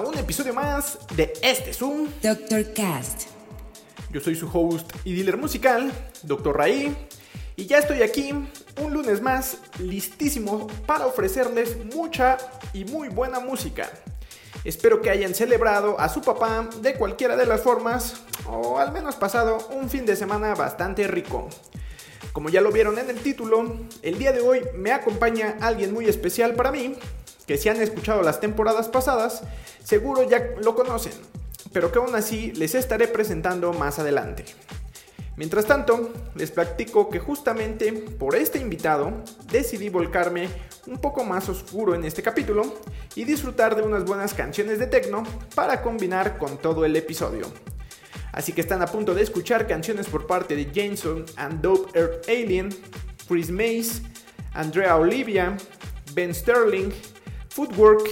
un episodio más de este Zoom. Doctor Cast. Yo soy su host y dealer musical, Doctor Raí, y ya estoy aquí un lunes más listísimo para ofrecerles mucha y muy buena música. Espero que hayan celebrado a su papá de cualquiera de las formas o al menos pasado un fin de semana bastante rico. Como ya lo vieron en el título, el día de hoy me acompaña alguien muy especial para mí, que si han escuchado las temporadas pasadas, seguro ya lo conocen, pero que aún así les estaré presentando más adelante. Mientras tanto, les platico que justamente por este invitado decidí volcarme un poco más oscuro en este capítulo y disfrutar de unas buenas canciones de techno para combinar con todo el episodio. Así que están a punto de escuchar canciones por parte de Jameson and Dope Earth Alien, Chris Mays, Andrea Olivia, Ben Sterling Footwork,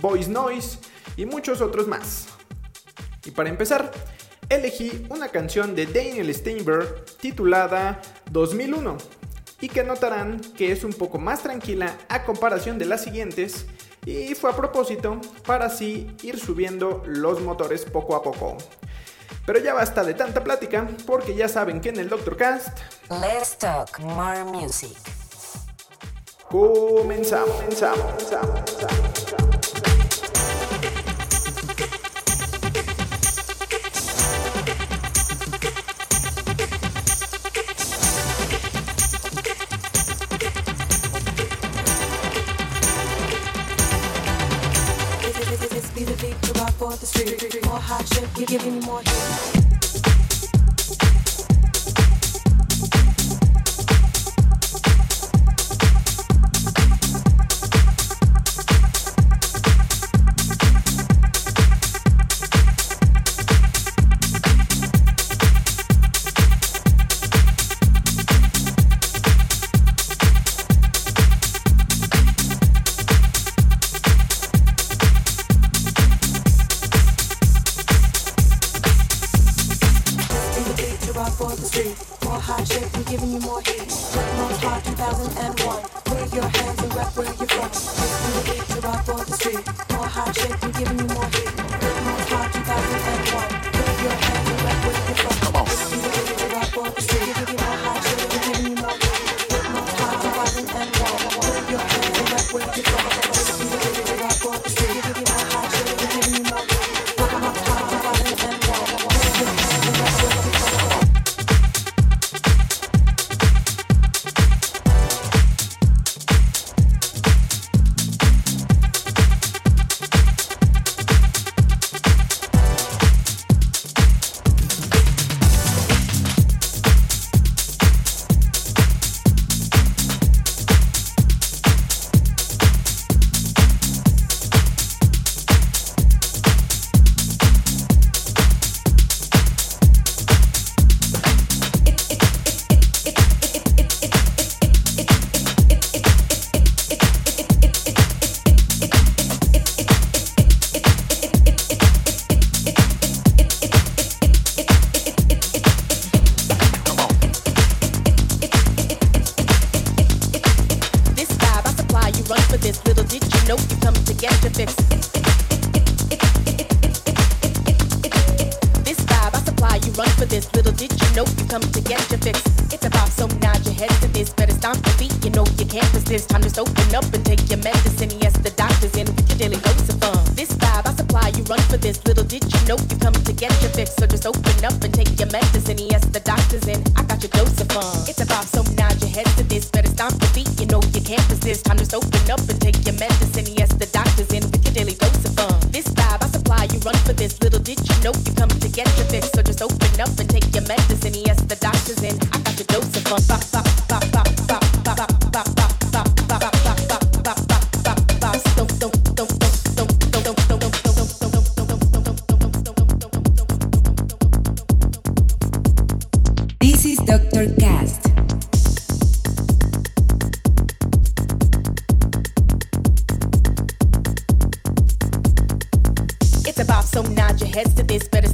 Voice Noise y muchos otros más. Y para empezar, elegí una canción de Daniel Steinberg titulada 2001 y que notarán que es un poco más tranquila a comparación de las siguientes y fue a propósito para así ir subiendo los motores poco a poco. Pero ya basta de tanta plática porque ya saben que en el Doctor Cast Let's talk more music. Comenzamos, comenzamos, comenzamos. comenzamos. Be the beat to me more heat.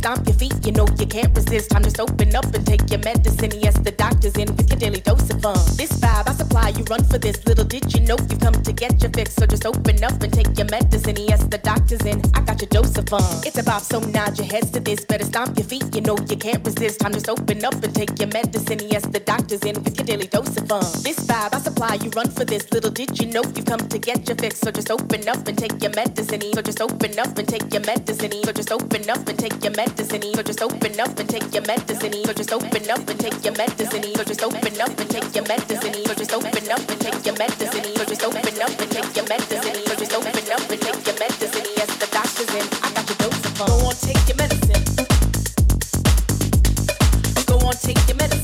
stomp your feet, you know you can't resist. Time to open up and take your medicine. Yes, the doctor's in with your daily dose of fun. This vibe I supply, you run for this. Little did you know you come to get your fix. So just open up and take your medicine. Yes, the doctor's in. I got your dose of fun. It's a bop, so nod your heads to this. Better stomp your feet, you know you can't resist. Time to open up and take your medicine. Yes, the doctor's in with your daily dose of fun. This vibe I supply, you run for this. Little did you know you come to get your fix. So just open up and take your medicine. So just open up and take your medicine. So just open up and take your medicine medicine. So just open up and take your medicine. So just open up and take your medicine. So just open up and take your medicine. So just open up and take your medicine. So just open up and take your medicine. So just open up and take your medicine. Yes, the doctor's in. I got your dose of Go on, take your medicine. Go on, take your medicine.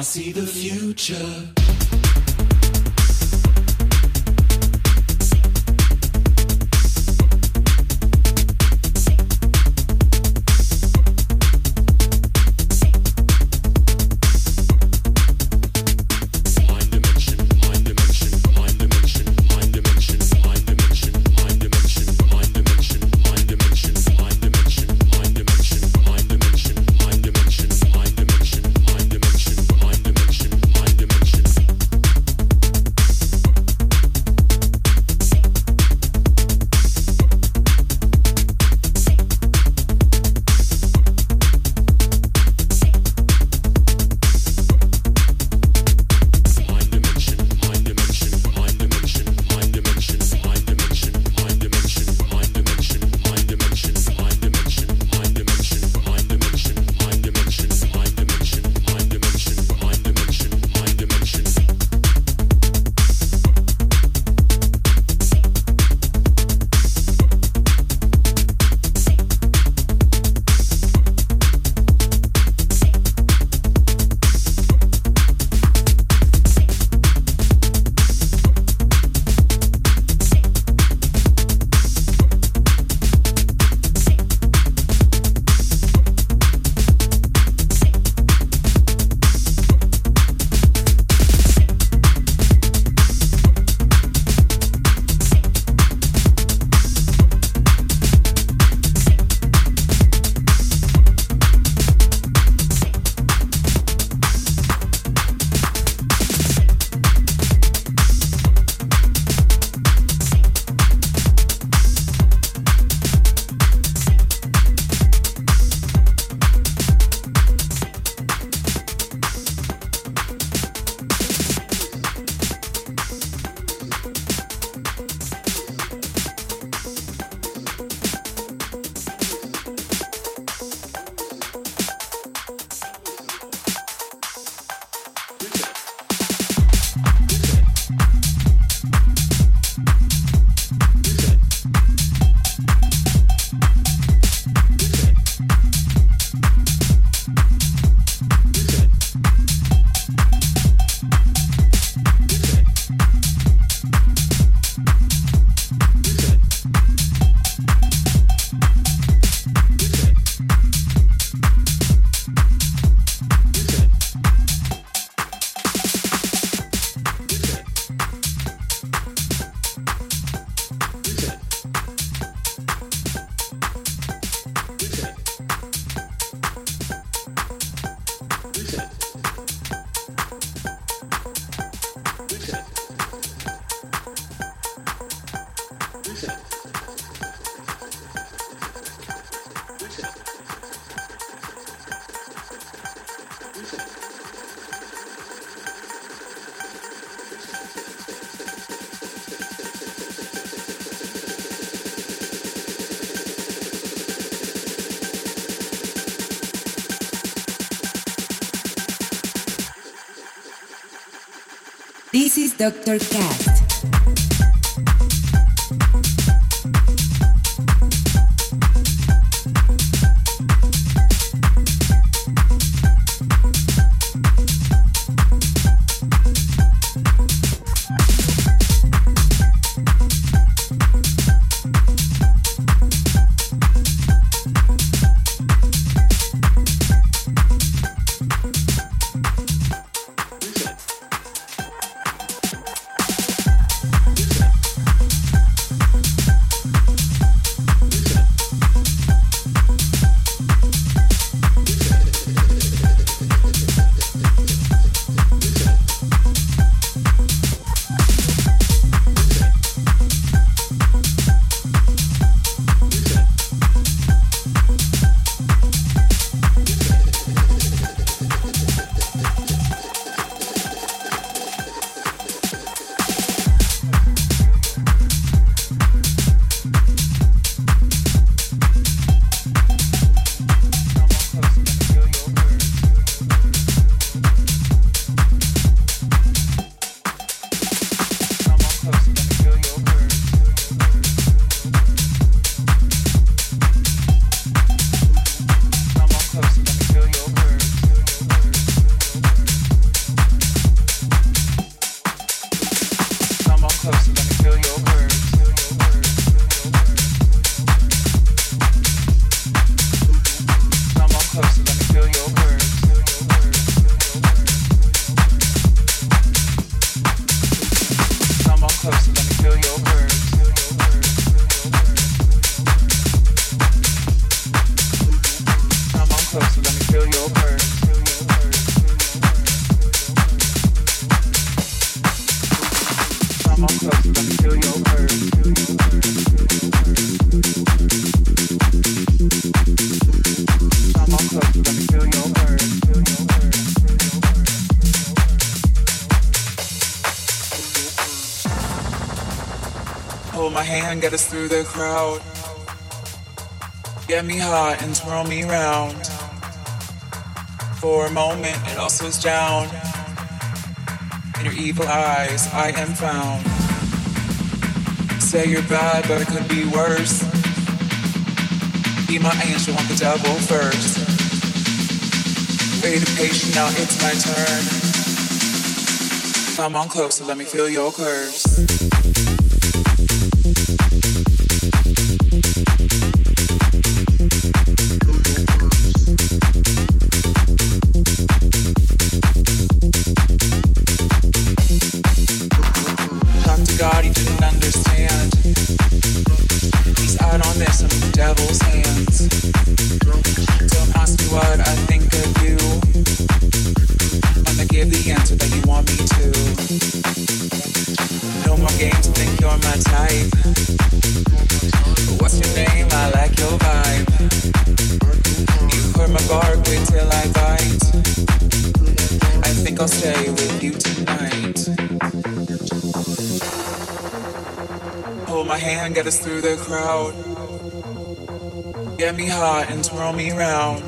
I see the future. Dr. Cat. crowd. Get me hot and twirl me round. For a moment, it all slows down. In your evil eyes, I am found. Say you're bad, but it could be worse. Be my angel, i the devil first. Wait patient, now it's my turn. Come on closer, let me feel your curves. crowd. Get me hot and twirl me round.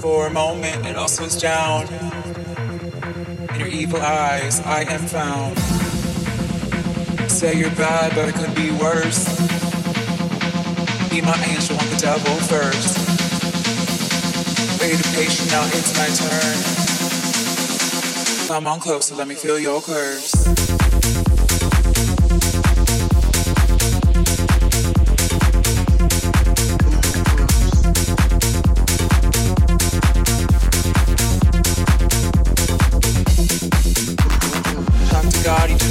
For a moment, it all slows down. In your evil eyes, I am found. Say you're bad, but it could be worse. Be my angel on the devil first. Wait patient, now it's my turn. Come on closer, let me feel your curves.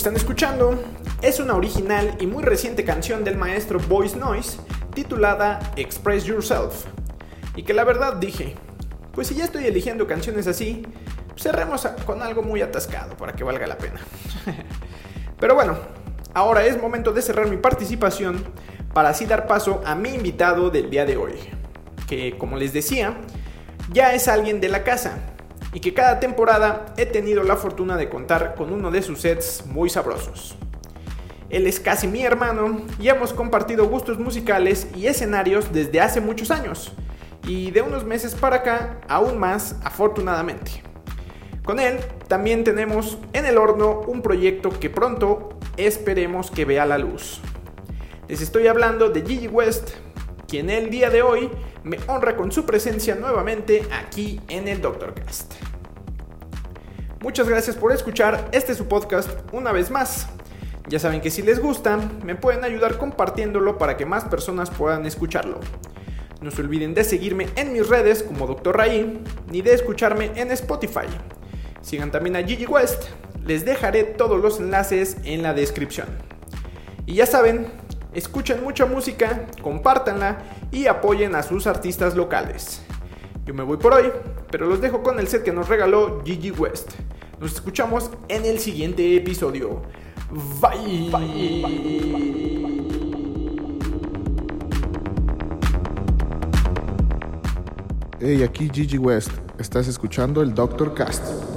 están escuchando es una original y muy reciente canción del maestro Voice Noise titulada Express Yourself. Y que la verdad dije, pues si ya estoy eligiendo canciones así, cerremos con algo muy atascado para que valga la pena. Pero bueno, ahora es momento de cerrar mi participación para así dar paso a mi invitado del día de hoy, que como les decía, ya es alguien de la casa, y que cada temporada he tenido la fortuna de contar con uno de sus sets muy sabrosos. Él es casi mi hermano y hemos compartido gustos musicales y escenarios desde hace muchos años y de unos meses para acá aún más afortunadamente. Con él también tenemos en el horno un proyecto que pronto esperemos que vea la luz. Les estoy hablando de Gigi West, quien el día de hoy me honra con su presencia nuevamente aquí en el DoctorCast. Muchas gracias por escuchar este su podcast una vez más. Ya saben que si les gusta, me pueden ayudar compartiéndolo para que más personas puedan escucharlo. No se olviden de seguirme en mis redes como Doctor Ray, ni de escucharme en Spotify. Sigan también a Gigi West, les dejaré todos los enlaces en la descripción. Y ya saben, Escuchen mucha música, compártanla y apoyen a sus artistas locales. Yo me voy por hoy, pero los dejo con el set que nos regaló Gigi West. Nos escuchamos en el siguiente episodio. Bye. Bye. Hey, aquí Gigi West. Estás escuchando el Doctor Cast.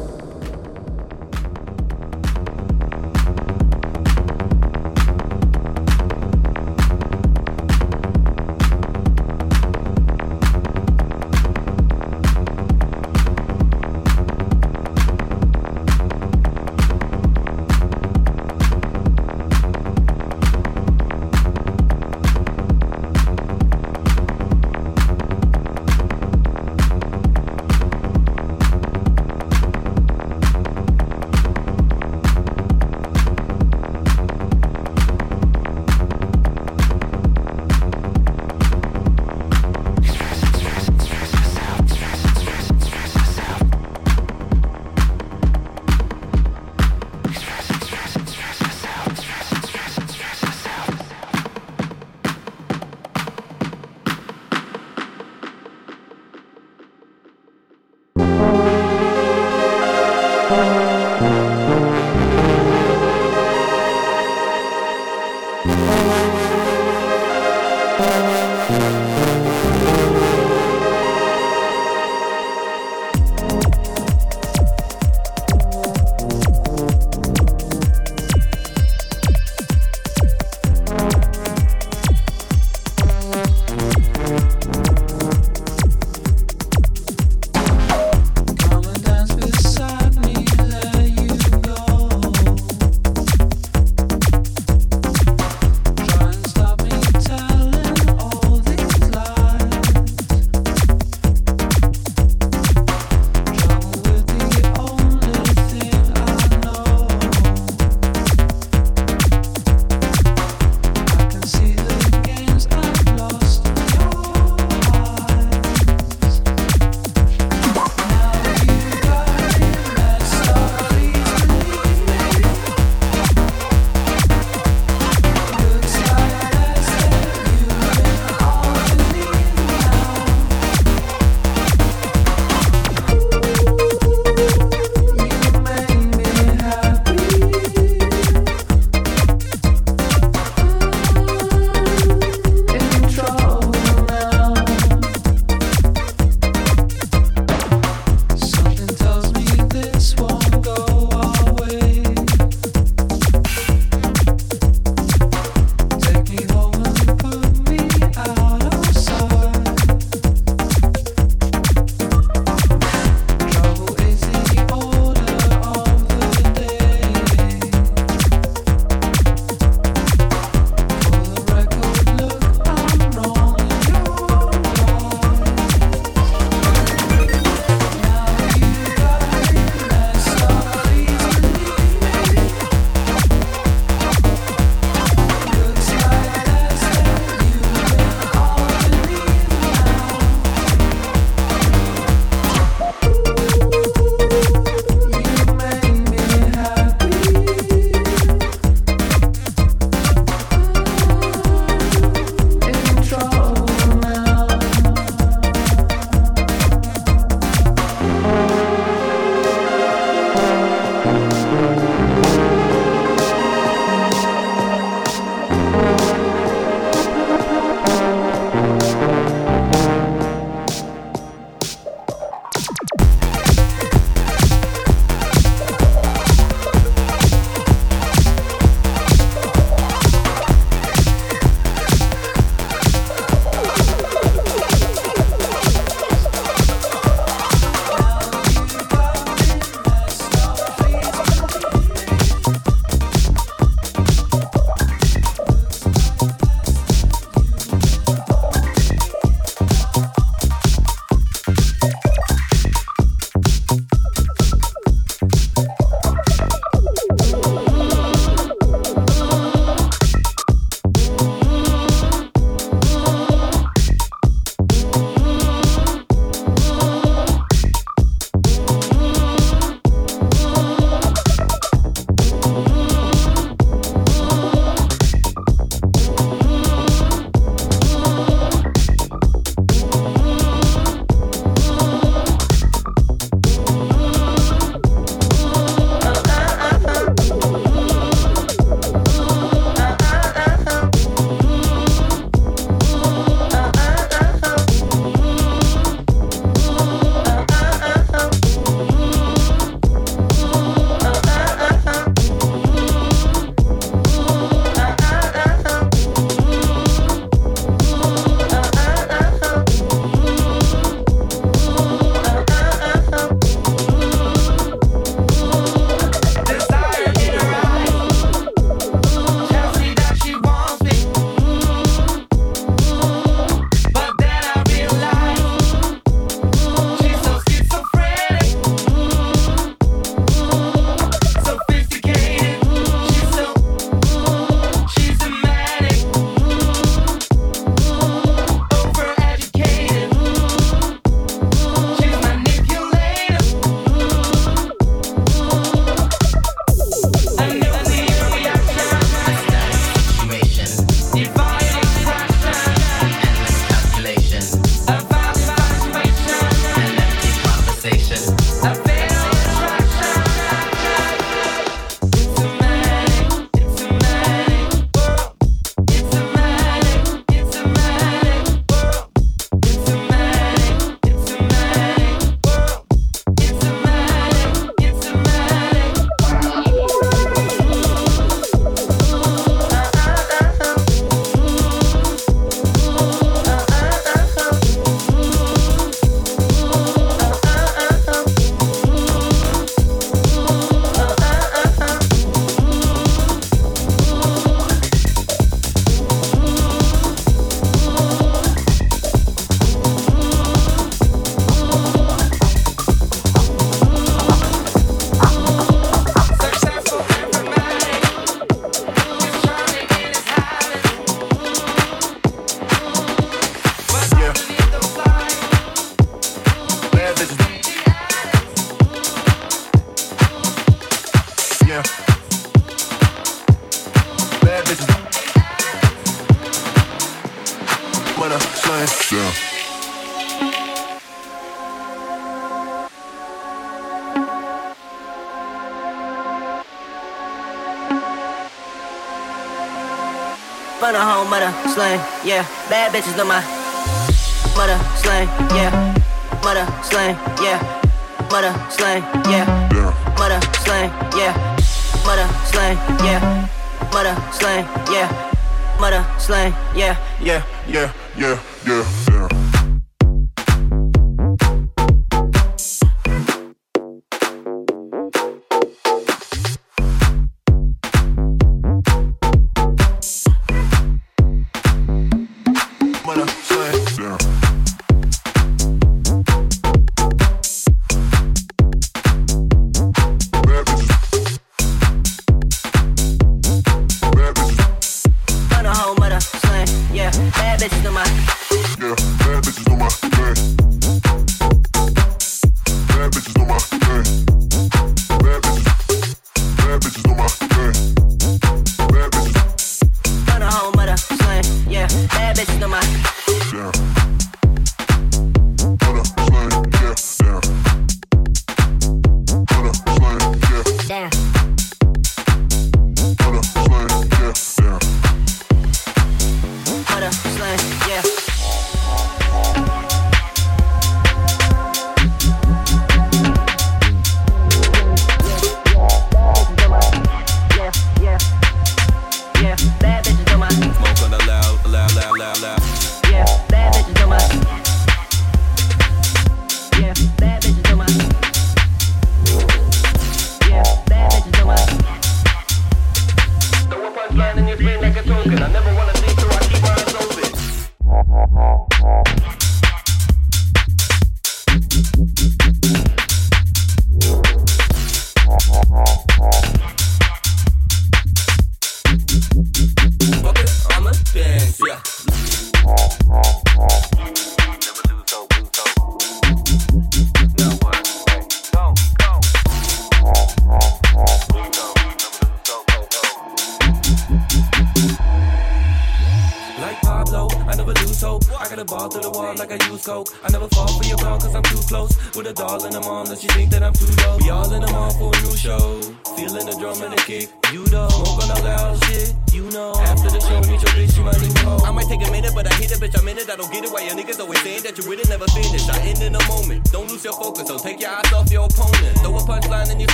slang, yeah. Bad bitches on my mother slang, yeah. Mother slang, yeah. Mother slang, yeah. Mother slang, yeah. Mother slang, yeah. Mother slang, yeah. Mother slang, yeah. Yeah, yeah, yeah, yeah.